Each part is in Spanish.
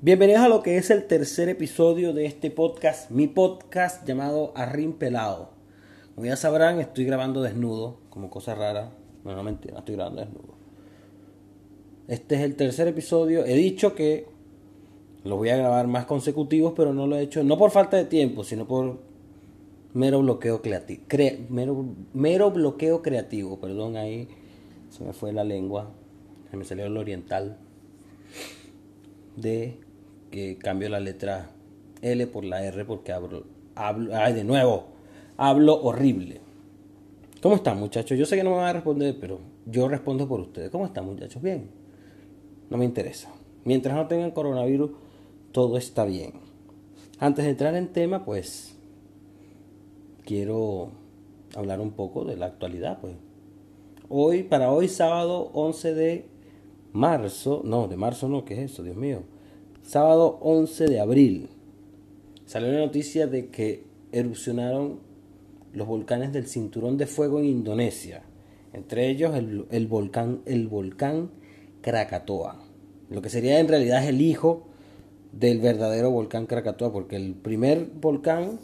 Bienvenidos a lo que es el tercer episodio de este podcast, mi podcast llamado Arrim Pelado. Como ya sabrán, estoy grabando desnudo, como cosa rara. No, no mentira, estoy grabando desnudo. Este es el tercer episodio. He dicho que los voy a grabar más consecutivos, pero no lo he hecho, no por falta de tiempo, sino por mero bloqueo creativo. mero, mero bloqueo creativo, perdón, ahí se me fue la lengua, se me salió el oriental de que cambio la letra L por la R porque hablo, hablo, ay, de nuevo, hablo horrible. ¿Cómo están muchachos? Yo sé que no me van a responder, pero yo respondo por ustedes. ¿Cómo están muchachos? Bien. No me interesa. Mientras no tengan coronavirus, todo está bien. Antes de entrar en tema, pues quiero hablar un poco de la actualidad, pues. Hoy, para hoy, sábado 11 de marzo, no, de marzo no, ¿qué es eso? Dios mío. Sábado 11 de abril. Salió la noticia de que erupcionaron los volcanes del cinturón de fuego en Indonesia. Entre ellos el, el volcán, el volcán Krakatoa. Lo que sería en realidad el hijo del verdadero volcán Krakatoa, porque el primer volcán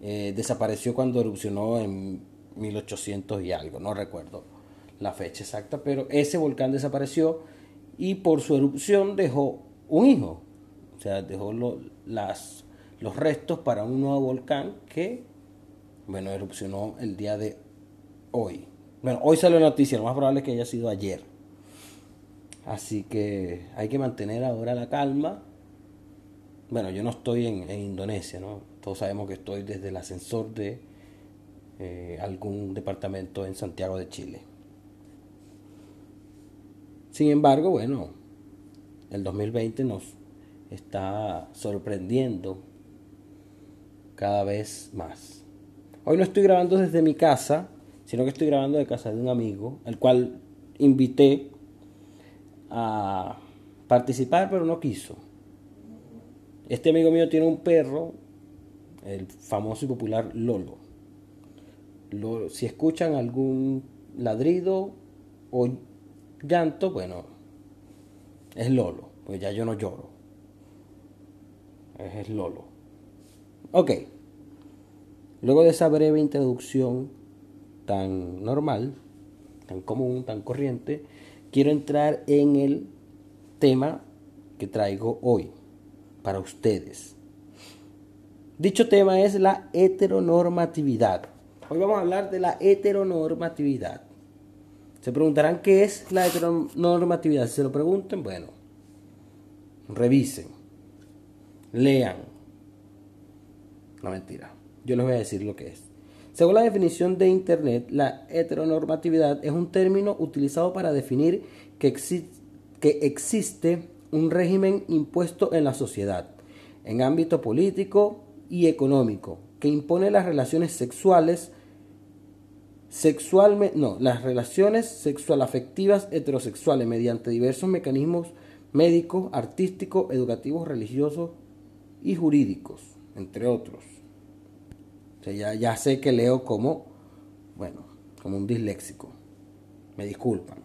eh, desapareció cuando erupcionó en 1800 y algo, no recuerdo la fecha exacta, pero ese volcán desapareció y por su erupción dejó un hijo, o sea, dejó las, los restos para un nuevo volcán que, bueno, erupcionó el día de hoy. Bueno, hoy salió la noticia, lo más probable es que haya sido ayer. Así que hay que mantener ahora la calma. Bueno, yo no estoy en, Indonesia, ¿no? Todos sabemos que estoy desde el ascensor de eh, algún departamento en Santiago de Chile. Sin embargo, bueno, el 2020 nos está sorprendiendo cada vez más. Hoy no estoy grabando desde mi casa, sino que estoy grabando de casa de un amigo, el cual invité a participar, pero no quiso. Este amigo mío tiene un perro, el famoso y popular Lolo. si escuchan algún ladrido o llanto, bueno, es Lolo, pues ya yo no lloro. Es Lolo. Ok. Luego de esa breve introducción tan normal, tan común, tan corriente, quiero entrar en el tema que traigo hoy para ustedes. Dicho tema es la heteronormatividad. Hoy vamos a hablar de la heteronormatividad. Se preguntarán qué es la heteronormatividad. Si se lo pregunten, bueno, revisen, lean. No mentira, yo les voy a decir lo que es. Según la definición de Internet, la heteronormatividad es un término utilizado para definir que, que existe un régimen impuesto en la sociedad, en ámbito político y económico, que impone las relaciones sexuales, sexualmente, no, las relaciones sexual afectivas heterosexuales mediante diversos mecanismos médicos, artísticos, educativos, religiosos y jurídicos, entre otros ya, ya sé que leo como, bueno, como un disléxico. Me disculpan.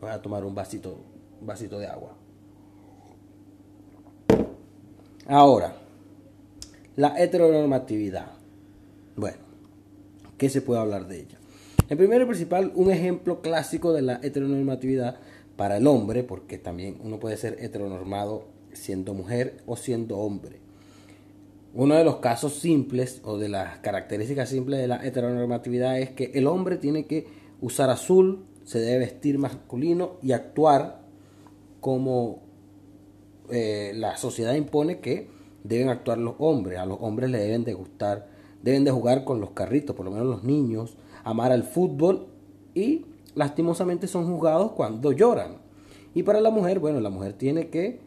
Voy a tomar un vasito, un vasito de agua. Ahora, la heteronormatividad. Bueno, ¿qué se puede hablar de ella? En primer y principal, un ejemplo clásico de la heteronormatividad para el hombre, porque también uno puede ser heteronormado siendo mujer o siendo hombre. Uno de los casos simples o de las características simples de la heteronormatividad es que el hombre tiene que usar azul, se debe vestir masculino y actuar como eh, la sociedad impone que deben actuar los hombres. A los hombres le deben de gustar, deben de jugar con los carritos, por lo menos los niños, amar al fútbol y lastimosamente son juzgados cuando lloran. Y para la mujer, bueno, la mujer tiene que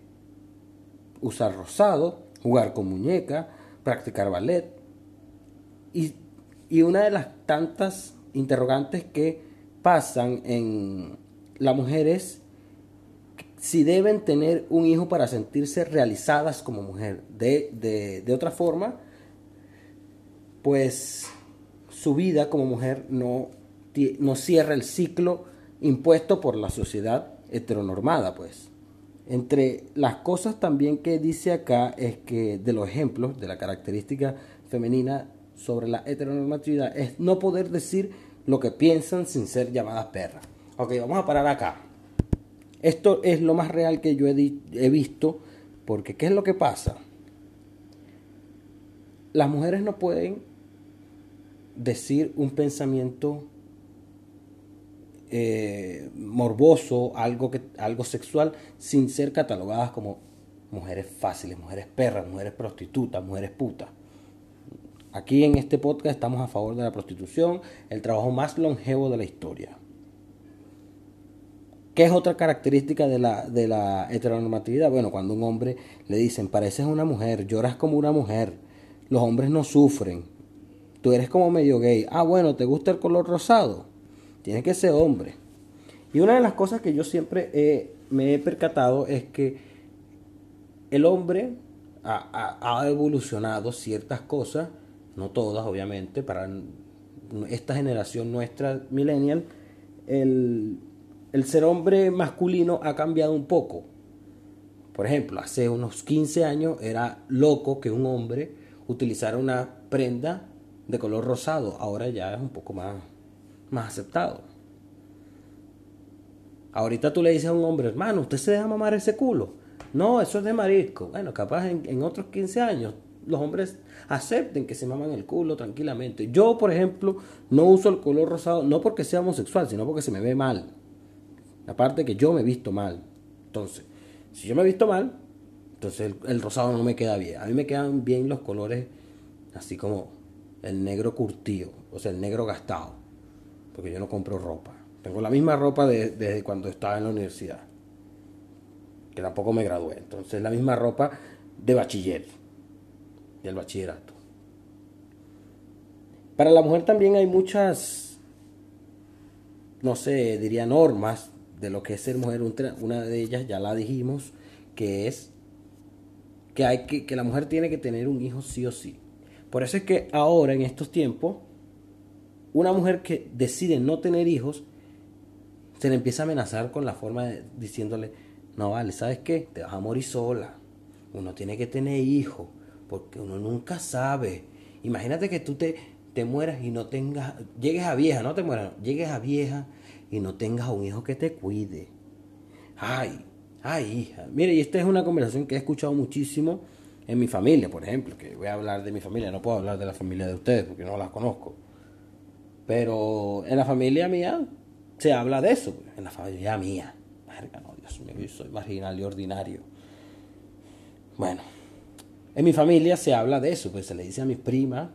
usar rosado, jugar con muñeca, practicar ballet. Y, una de las tantas interrogantes que pasan en la mujer es si deben tener un hijo para sentirse realizadas como mujer. De, de, otra forma, pues su vida como mujer no, no cierra el ciclo impuesto por la sociedad heteronormada, pues. Entre las cosas también que dice acá es que de los ejemplos de la característica femenina sobre la heteronormatividad es no poder decir lo que piensan sin ser llamadas perras. Ok, vamos a parar acá. Esto es lo más real que yo he, he visto, porque ¿qué es lo que pasa? Las mujeres no pueden decir un pensamiento eh, morboso, algo, que, algo sexual, sin ser catalogadas como mujeres fáciles, mujeres perras, mujeres prostitutas, mujeres putas. Aquí en este podcast estamos a favor de la prostitución, el trabajo más longevo de la historia. ¿Qué es otra característica de la, de la heteronormatividad? Bueno, cuando un hombre le dicen, pareces una mujer, lloras como una mujer, los hombres no sufren, tú eres como medio gay, ah, bueno, ¿te gusta el color rosado? Tiene que ser hombre. Y una de las cosas que yo siempre me he percatado es que el hombre ha, evolucionado ciertas cosas, no todas obviamente, para esta generación nuestra millennial, el, el ser hombre masculino ha cambiado un poco. Por ejemplo, hace unos 15 años era loco que un hombre utilizara una prenda de color rosado, ahora ya es un poco más más aceptado. Ahorita tú le dices a un hombre, hermano, ¿usted se deja mamar ese culo? No, eso es de marisco. Bueno, capaz en, otros 15 años los hombres acepten que se maman el culo tranquilamente. Yo, por ejemplo, no uso el color rosado, no porque sea homosexual, sino porque se me ve mal. Aparte que yo me he visto mal. Entonces, si yo me he visto mal, entonces el, el, rosado no me queda bien. A mí me quedan bien los colores así como el negro curtido, o sea, el negro gastado porque yo no compro ropa. Tengo la misma ropa desde cuando estaba en la universidad, que tampoco me gradué. Entonces, la misma ropa de bachiller, del bachillerato. Para la mujer también hay muchas, no sé, diría normas de lo que es ser mujer. Una de ellas ya la dijimos, que es que, hay que, que la mujer tiene que tener un hijo sí o sí. Por eso es que ahora, en estos tiempos, una mujer que decide no tener hijos, se le empieza a amenazar con la forma de diciéndole, no vale, ¿sabes qué? Te vas a morir sola. Uno tiene que tener hijos, porque uno nunca sabe. Imagínate que tú te, te mueras y no tengas, llegues a vieja, no te mueras, llegues a vieja y no tengas un hijo que te cuide. Ay, ay, hija. Mire, y esta es una conversación que he escuchado muchísimo en mi familia, por ejemplo, que voy a hablar de mi familia, no puedo hablar de la familia de ustedes porque no las conozco. Pero en la familia mía se habla de eso. En la familia mía. no, Dios mío, yo soy marginal y ordinario. Bueno, en mi familia se habla de eso. Pues se le dice a mis primas,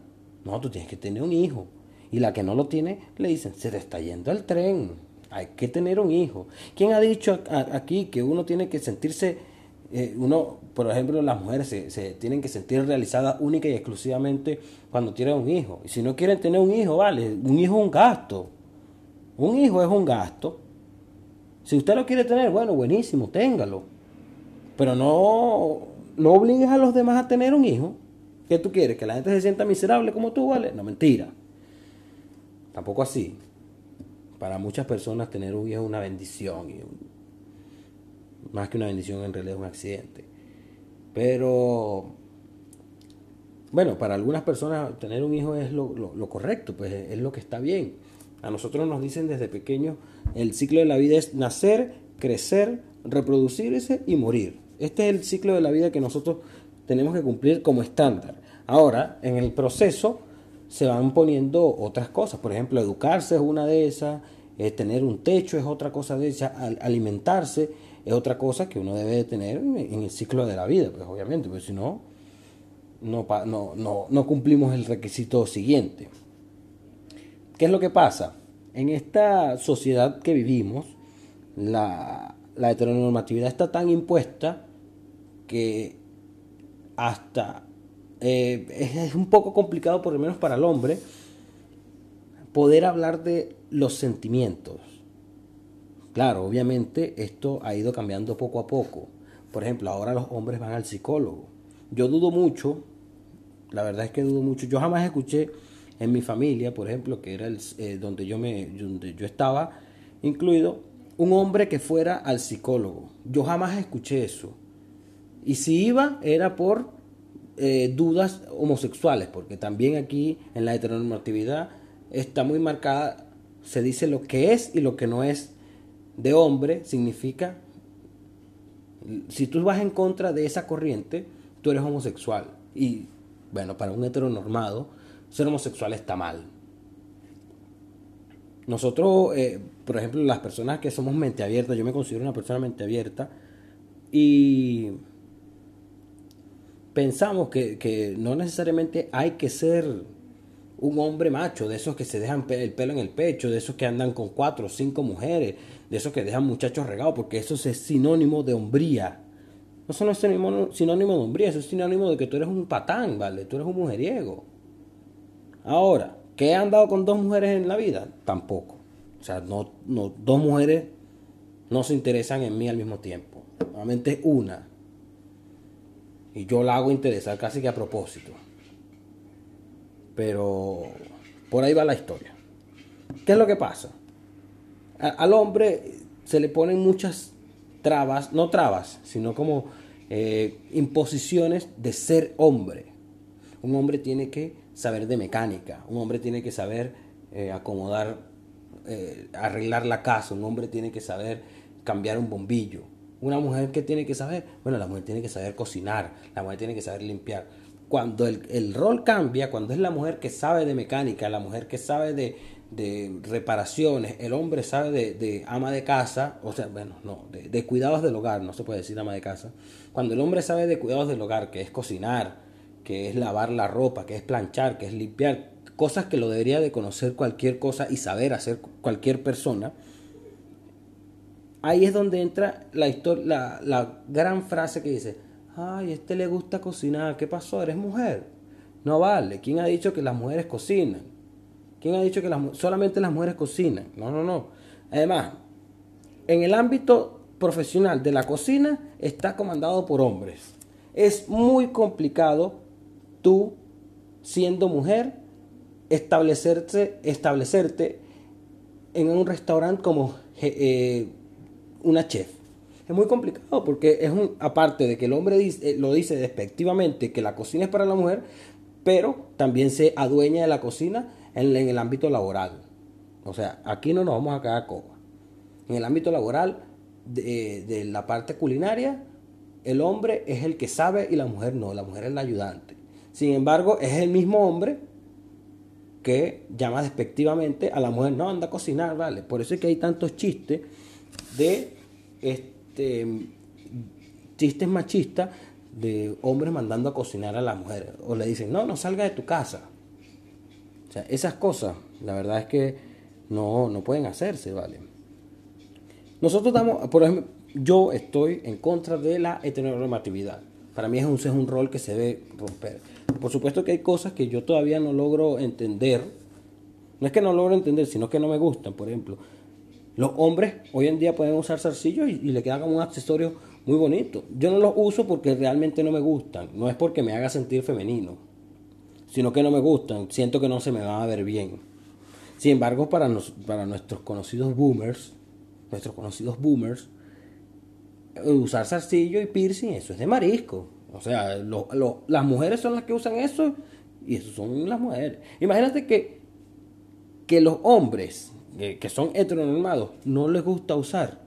no, tú tienes que tener un hijo. Y la que no lo tiene, le dicen, se te está yendo el tren. Hay que tener un hijo. ¿Quién ha dicho aquí que uno tiene que sentirse eh, uno, por ejemplo, las mujeres se, tienen que sentir realizadas única y exclusivamente cuando tienen un hijo. Y si no quieren tener un hijo, vale, un hijo es un gasto. Un hijo es un gasto. Si usted lo quiere tener, bueno, buenísimo, téngalo. Pero no, no obligues a los demás a tener un hijo. ¿Qué tú quieres? ¿Que la gente se sienta miserable como tú, vale? No, mentira. Tampoco así. Para muchas personas tener un hijo es una bendición más que una bendición, en realidad es un accidente. Pero, bueno, para algunas personas tener un hijo es lo, correcto, pues es lo que está bien. A nosotros nos dicen desde pequeños, el ciclo de la vida es nacer, crecer, reproducirse y morir. Este es el ciclo de la vida que nosotros tenemos que cumplir como estándar. Ahora, en el proceso se van poniendo otras cosas. Por ejemplo, educarse es una de esas, eh, tener un techo es otra cosa de esas, alimentarse es otra cosa que uno debe de tener en el ciclo de la vida, pues obviamente, porque si no, no, no, no, cumplimos el requisito siguiente. ¿Qué es lo que pasa? En esta sociedad que vivimos, la, la heteronormatividad está tan impuesta que hasta eh, es un poco complicado, por lo menos para el hombre, poder hablar de los sentimientos Claro, obviamente esto ha ido cambiando poco a poco. Por ejemplo, ahora los hombres van al psicólogo. Yo dudo mucho, la verdad es que dudo mucho. Yo jamás escuché en mi familia, por ejemplo, que era el, eh, donde, yo me, yo estaba incluido, un hombre que fuera al psicólogo. Yo jamás escuché eso. Y si iba, era por eh, dudas homosexuales, porque también aquí en la heteronormatividad está muy marcada, se dice lo que es y lo que no es de hombre, significa, si tú vas en contra de esa corriente, tú eres homosexual. Y bueno, para un heteronormado, ser homosexual está mal. Nosotros, eh, por ejemplo, las personas que somos mente abierta, yo me considero una persona mente abierta y pensamos que, no necesariamente hay que ser un hombre macho, de esos que se dejan el pelo en el pecho, de esos que andan con cuatro o cinco mujeres, de esos que dejan muchachos regados, porque eso es sinónimo de hombría. No es sinónimo, sinónimo de hombría, eso es sinónimo de que tú eres un patán, ¿vale? Tú eres un mujeriego. Ahora, ¿Que he andado con dos mujeres en la vida? Tampoco. O sea, no, no, dos mujeres no se interesan en mí al mismo tiempo. Solamente una. Y yo la hago interesar casi que a propósito. Pero por ahí va la historia. ¿Qué es lo que pasa? al hombre se le ponen muchas trabas, no trabas, sino como eh, imposiciones de ser hombre. Un hombre tiene que saber de mecánica, un hombre tiene que saber eh, acomodar, eh, arreglar la casa, un hombre tiene que saber cambiar un bombillo. Una mujer que tiene que saber, bueno, la mujer tiene que saber cocinar, la mujer tiene que saber limpiar. Cuando el, rol cambia, cuando es la mujer que sabe de mecánica, la mujer que sabe de, reparaciones, el hombre sabe de, ama de casa, o sea, bueno, no, de, de, cuidados del hogar, no se puede decir ama de casa. Cuando el hombre sabe de cuidados del hogar, que es cocinar, que es lavar la ropa, que es planchar, que es limpiar, cosas que lo debería de conocer cualquier cosa y saber hacer cualquier persona. Ahí es donde entra la, la, la gran frase que dice, ay, este le gusta cocinar, ¿qué pasó? ¿Eres mujer? No vale, ¿quién ha dicho que las mujeres cocinan? ¿Quién ha dicho que solamente las mujeres cocinan? No, no, no. Además, en el ámbito profesional de la cocina está comandado por hombres. Es muy complicado tú, siendo mujer, establecerte, establecerte en un restaurante como eh, una chef. Es muy complicado porque es un, aparte de que el hombre eh, lo dice despectivamente que la cocina es para la mujer, pero también se adueña de la cocina en, el ámbito laboral. O sea, aquí no nos vamos a quedar coba. En el ámbito laboral de, de la parte culinaria, el hombre es el que sabe y la mujer no, la mujer es la ayudante. Sin embargo, es el mismo hombre que llama despectivamente a la mujer, no, anda a cocinar, ¿vale? Por eso es que hay tantos chistes de este chistes machistas de hombres mandando a cocinar a la mujer. O le dicen, no, no salga de tu casa. O sea, esas cosas, la verdad es que no, no pueden hacerse, ¿vale? Nosotros damos, por ejemplo, yo estoy en contra de la heteronormatividad. Para mí es un, es un rol que se debe romper. Por supuesto que hay cosas que yo todavía no logro entender. No es que no logro entender, sino que no me gustan. Por ejemplo, los hombres hoy en día pueden usar zarcillos y, le queda como un accesorio muy bonito. Yo no los uso porque realmente no me gustan. No es porque me haga sentir femenino, sino que no me gustan. Siento que no se me va a ver bien. Sin embargo, para, para nuestros conocidos boomers, nuestros conocidos boomers, usar zarcillo y piercing, eso es de marisco. O sea, las mujeres son las que usan eso y eso son las mujeres. Imagínate que, que los hombres que son heteronormados no les gusta usar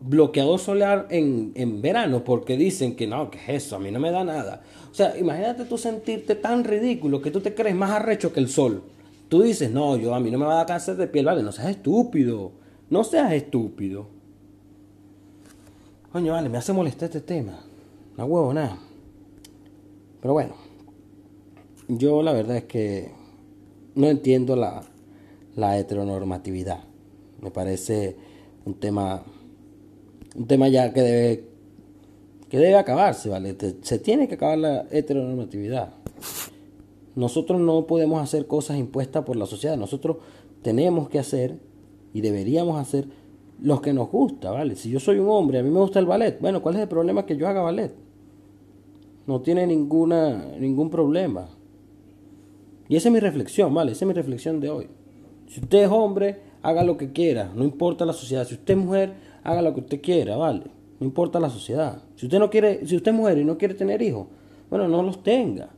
bloqueador solar en, en, verano porque dicen que no, que es eso, a mí no me da nada. O sea, imagínate tú sentirte tan ridículo que tú te crees más arrecho que el sol. Tú dices, no, yo a mí no me va a dar cáncer de piel, vale, no seas estúpido, no seas estúpido. Coño, vale, me hace molestar este tema. No huevo, nada. Pero bueno, yo la verdad es que no entiendo la, la heteronormatividad. Me parece un tema un tema ya que debe que debe acabarse, ¿vale? Se tiene que acabar la heteronormatividad. Nosotros no podemos hacer cosas impuestas por la sociedad. Nosotros tenemos que hacer y deberíamos hacer los que nos gusta, ¿vale? Si yo soy un hombre, a mí me gusta el ballet, bueno, ¿cuál es el problema que yo haga ballet? No tiene ninguna, ningún problema. Y esa es mi reflexión, ¿vale? Esa es mi reflexión de hoy. Si usted es hombre, haga lo que quiera, no importa la sociedad. Si usted es mujer, haga lo que usted quiera, ¿vale? No importa la sociedad. Si usted no quiere, si usted es mujer y no quiere tener hijos, bueno, no los tenga.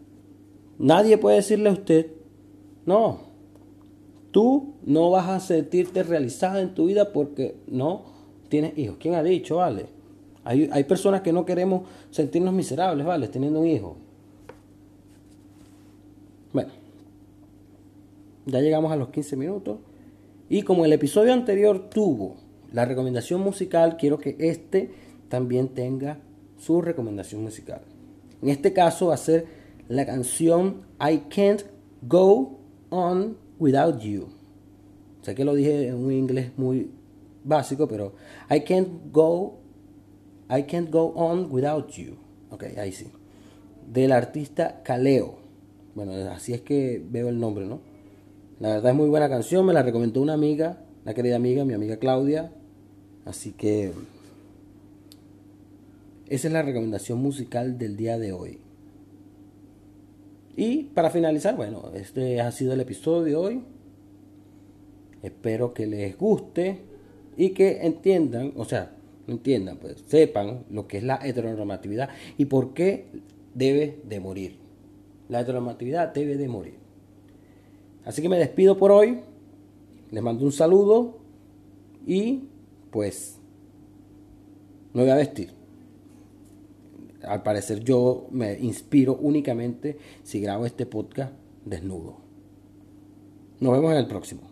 Nadie puede decirle a usted, no, tú no vas a sentirte realizada en tu vida porque no tienes hijos. ¿Quién ha dicho, vale? Hay, hay personas que no queremos sentirnos miserables, vale, teniendo un hijo. Bueno, ya llegamos a los 15 minutos. Y como el episodio anterior tuvo la recomendación musical, quiero que este también tenga su recomendación musical. En este caso va a ser la canción I Can't Go On Without You. Sé que lo dije en un inglés muy básico, pero I can't go I can't go on without you. Ok, ahí sí. Del artista Kaleo. Bueno, así es que veo el nombre, ¿no? La verdad es muy buena canción, me la recomendó una amiga, una querida amiga, mi amiga Claudia. Así que esa es la recomendación musical del día de hoy. Y para finalizar, bueno, este ha sido el episodio de hoy. Espero que les guste y que entiendan, o sea, entiendan, pues sepan lo que es la heteronormatividad y por qué debe de morir. La heteronormatividad debe de morir. Así que me despido por hoy. Les mando un saludo y pues me voy a vestir. Al parecer yo me inspiro únicamente si grabo este podcast desnudo. Nos vemos en el próximo.